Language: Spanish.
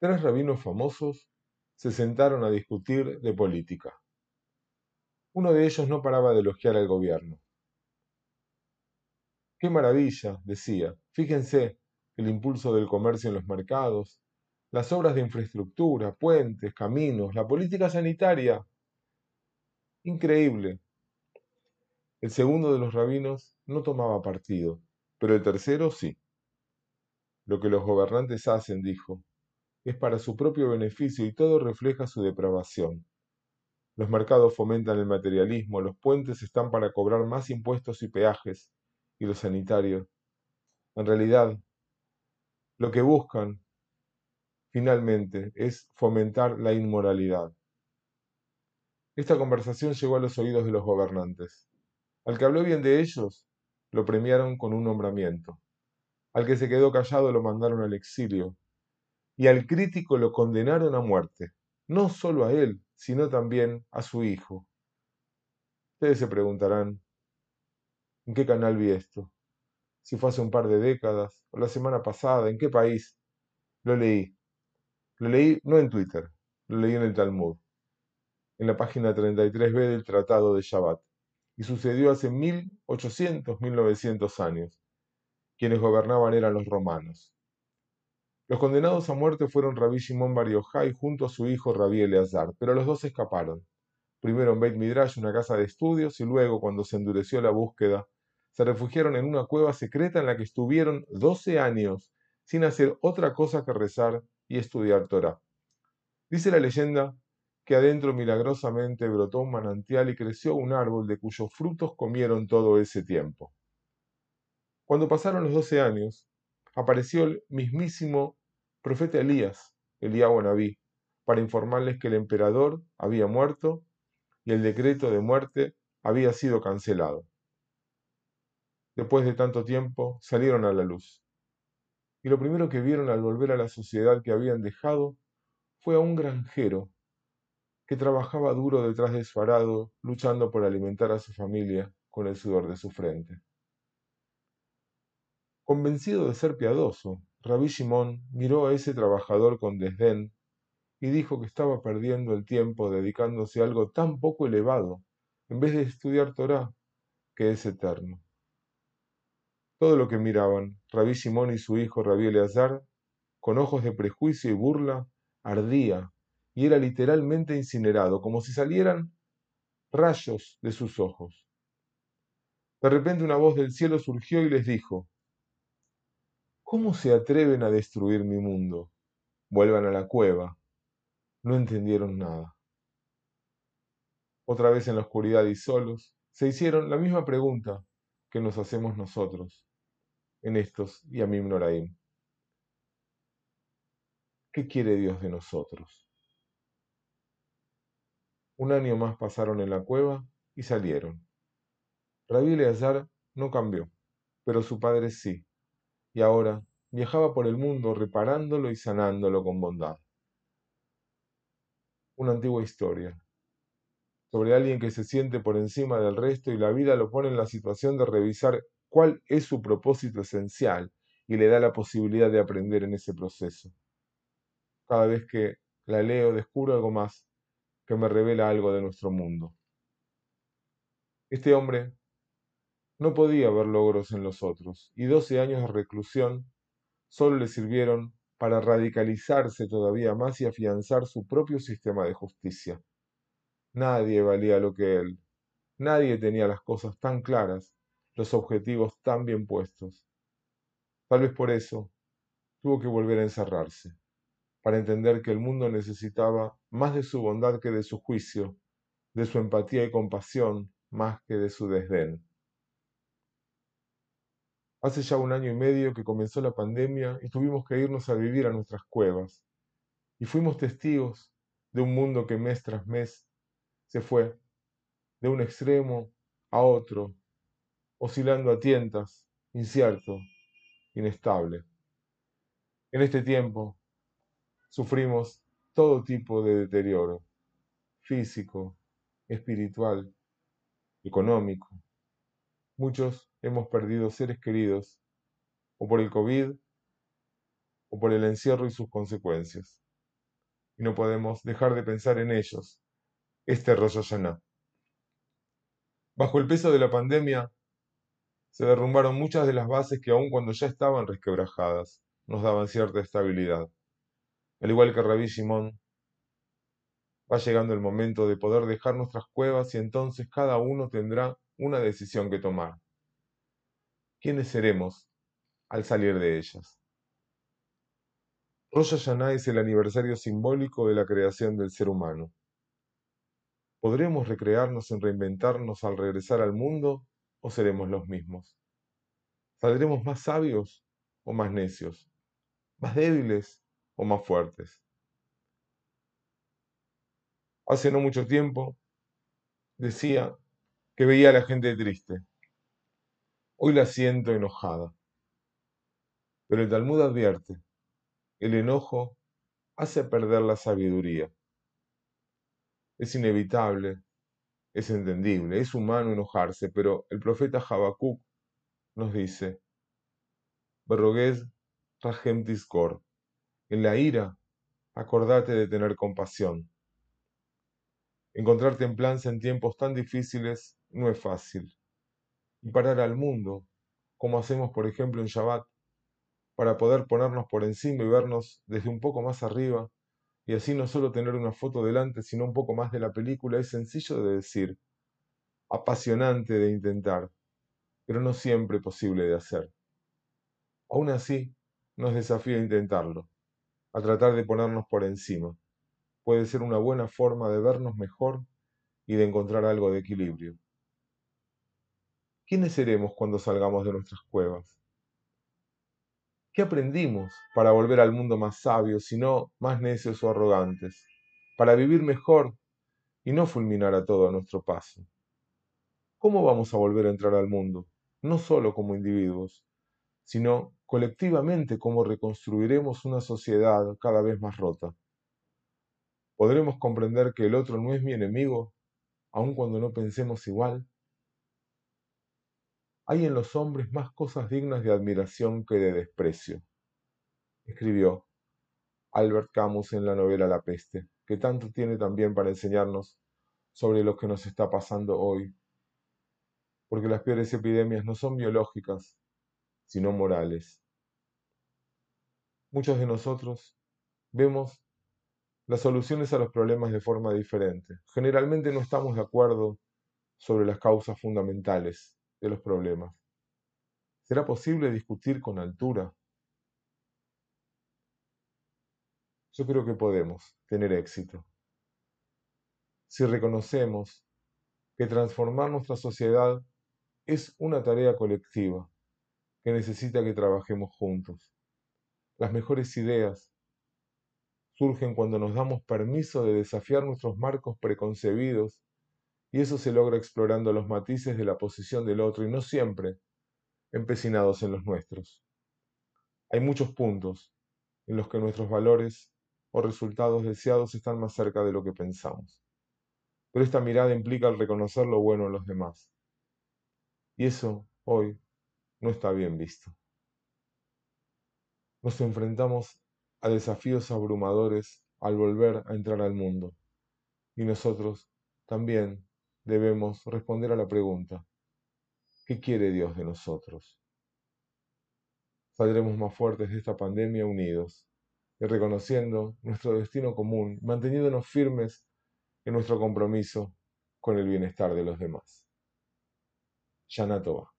tres rabinos famosos se sentaron a discutir de política. Uno de ellos no paraba de elogiar al gobierno. Qué maravilla, decía. Fíjense el impulso del comercio en los mercados, las obras de infraestructura, puentes, caminos, la política sanitaria. Increíble. El segundo de los rabinos no tomaba partido, pero el tercero sí. Lo que los gobernantes hacen, dijo, es para su propio beneficio y todo refleja su depravación. Los mercados fomentan el materialismo, los puentes están para cobrar más impuestos y peajes, y los sanitarios. En realidad, lo que buscan finalmente es fomentar la inmoralidad. Esta conversación llegó a los oídos de los gobernantes. Al que habló bien de ellos, lo premiaron con un nombramiento. Al que se quedó callado lo mandaron al exilio. Y al crítico lo condenaron a muerte. No solo a él, sino también a su hijo. Ustedes se preguntarán, ¿en qué canal vi esto? Si fue hace un par de décadas, o la semana pasada, ¿en qué país? Lo leí. Lo leí no en Twitter, lo leí en el Talmud, en la página 33b del Tratado de Shabbat, y sucedió hace 1800, 1900 años. Quienes gobernaban eran los romanos. Los condenados a muerte fueron Rabí Shimon Bar Yochai junto a su hijo Rabí Eleazar, pero los dos escaparon. Primero en Beit Midrash, una casa de estudios, y luego, cuando se endureció la búsqueda, se refugiaron en una cueva secreta en la que estuvieron doce años sin hacer otra cosa que rezar y estudiar Torah. Dice la leyenda que adentro milagrosamente brotó un manantial y creció un árbol de cuyos frutos comieron todo ese tiempo. Cuando pasaron los doce años, apareció el mismísimo profeta Elías, Eliyahu Naví, para informarles que el emperador había muerto y el decreto de muerte había sido cancelado. Después de tanto tiempo, salieron a la luz. Y lo primero que vieron al volver a la sociedad que habían dejado fue a un granjero que trabajaba duro detrás de su arado, luchando por alimentar a su familia con el sudor de su frente. Convencido de ser piadoso, Rabí Shimón miró a ese trabajador con desdén y dijo que estaba perdiendo el tiempo dedicándose a algo tan poco elevado, en vez de estudiar Torah, que es eterno. Todo lo que miraban, Rabí Shimón y su hijo Rabí Eleazar, con ojos de prejuicio y burla, ardía y era literalmente incinerado, como si salieran rayos de sus ojos. De repente una voz del cielo surgió y les dijo, ¿Cómo se atreven a destruir mi mundo? Vuelvan a la cueva. No entendieron nada. Otra vez en la oscuridad y solos, se hicieron la misma pregunta que nos hacemos nosotros en estos y Yamim Noraim. ¿Qué quiere Dios de nosotros? Un año más pasaron en la cueva y salieron. Rabí Eleazar no cambió, pero su padre sí y ahora viajaba por el mundo reparándolo y sanándolo con bondad. Una antigua historia sobre alguien que se siente por encima del resto y la vida lo pone en la situación de revisar cuál es su propósito esencial y le da la posibilidad de aprender en ese proceso. Cada vez que la leo descubro algo más que me revela algo de nuestro mundo. Este hombre no podía ver logros en los otros, y doce años de reclusión solo le sirvieron para radicalizarse todavía más y afianzar su propio sistema de justicia. Nadie valía lo que él, nadie tenía las cosas tan claras, los objetivos tan bien puestos. Tal vez por eso tuvo que volver a encerrarse, para entender que el mundo necesitaba más de su bondad que de su juicio, de su empatía y compasión más que de su desdén. Hace ya un año y medio que comenzó la pandemia y tuvimos que irnos a vivir a nuestras cuevas. Y fuimos testigos de un mundo que mes tras mes se fue de un extremo a otro, oscilando a tientas, incierto, inestable. En este tiempo sufrimos todo tipo de deterioro, físico, espiritual, económico. Muchos hemos perdido seres queridos, o por el COVID, o por el encierro y sus consecuencias. y no podemos dejar de pensar en ellos. Este Rosh Hashanah. Bajo el peso de la pandemia, se derrumbaron muchas de las bases que aun cuando ya estaban resquebrajadas, nos daban cierta estabilidad. Al igual que Rabí Simón, va llegando el momento de poder dejar nuestras cuevas y entonces cada uno tendrá una decisión que tomar. ¿Quiénes seremos al salir de ellas? Rosh Hashanah es el aniversario simbólico de la creación del ser humano. ¿Podremos recrearnos en reinventarnos al regresar al mundo o seremos los mismos? ¿Saldremos más sabios o más necios? ¿Más débiles o más fuertes? Hace no mucho tiempo decía que veía a la gente triste. Hoy la siento enojada. Pero el Talmud advierte el enojo hace perder la sabiduría. Es inevitable, es entendible, es humano enojarse, pero el profeta Habacuc nos dice, Berroguez Rahem Tiskor, en la ira, acordate de tener compasión. Encontrar templanza en tiempos tan difíciles no es fácil. Y parar al mundo, como hacemos por ejemplo en Shabbat, para poder ponernos por encima y vernos desde un poco más arriba, y así no solo tener una foto delante, sino un poco más de la película, es sencillo de decir, apasionante de intentar, pero no siempre posible de hacer. Aún así, nos desafía a intentarlo, a tratar de ponernos por encima. Puede ser una buena forma de vernos mejor y de encontrar algo de equilibrio. ¿Quiénes seremos cuando salgamos de nuestras cuevas? ¿Qué aprendimos para volver al mundo más sabio, no más necios o arrogantes? Para vivir mejor y no fulminar a todo a nuestro paso. ¿Cómo vamos a volver a entrar al mundo? No solo como individuos, sino colectivamente cómo reconstruiremos una sociedad cada vez más rota. ¿Podremos comprender que el otro no es mi enemigo, aun cuando no pensemos igual? Hay en los hombres más cosas dignas de admiración que de desprecio, escribió Albert Camus en la novela La peste, que tanto tiene también para enseñarnos sobre lo que nos está pasando hoy, porque las peores epidemias no son biológicas, sino morales. Muchos de nosotros vemos las soluciones a los problemas de forma diferente. Generalmente no estamos de acuerdo sobre las causas fundamentales de los problemas. ¿Será posible discutir con altura? Yo creo que podemos tener éxito. Si reconocemos que transformar nuestra sociedad es una tarea colectiva que necesita que trabajemos juntos. Las mejores ideas surgen cuando nos damos permiso de desafiar nuestros marcos preconcebidos y eso se logra explorando los matices de la posición del otro y no siempre empecinados en los nuestros. Hay muchos puntos en los que nuestros valores o resultados deseados están más cerca de lo que pensamos. Pero esta mirada implica el reconocer lo bueno en los demás. Y eso, hoy, no está bien visto. Nos enfrentamos a desafíos abrumadores al volver a entrar al mundo. Y nosotros también debemos responder a la pregunta, ¿qué quiere Dios de nosotros? Saldremos más fuertes de esta pandemia unidos y reconociendo nuestro destino común, manteniéndonos firmes en nuestro compromiso con el bienestar de los demás. Yanatova.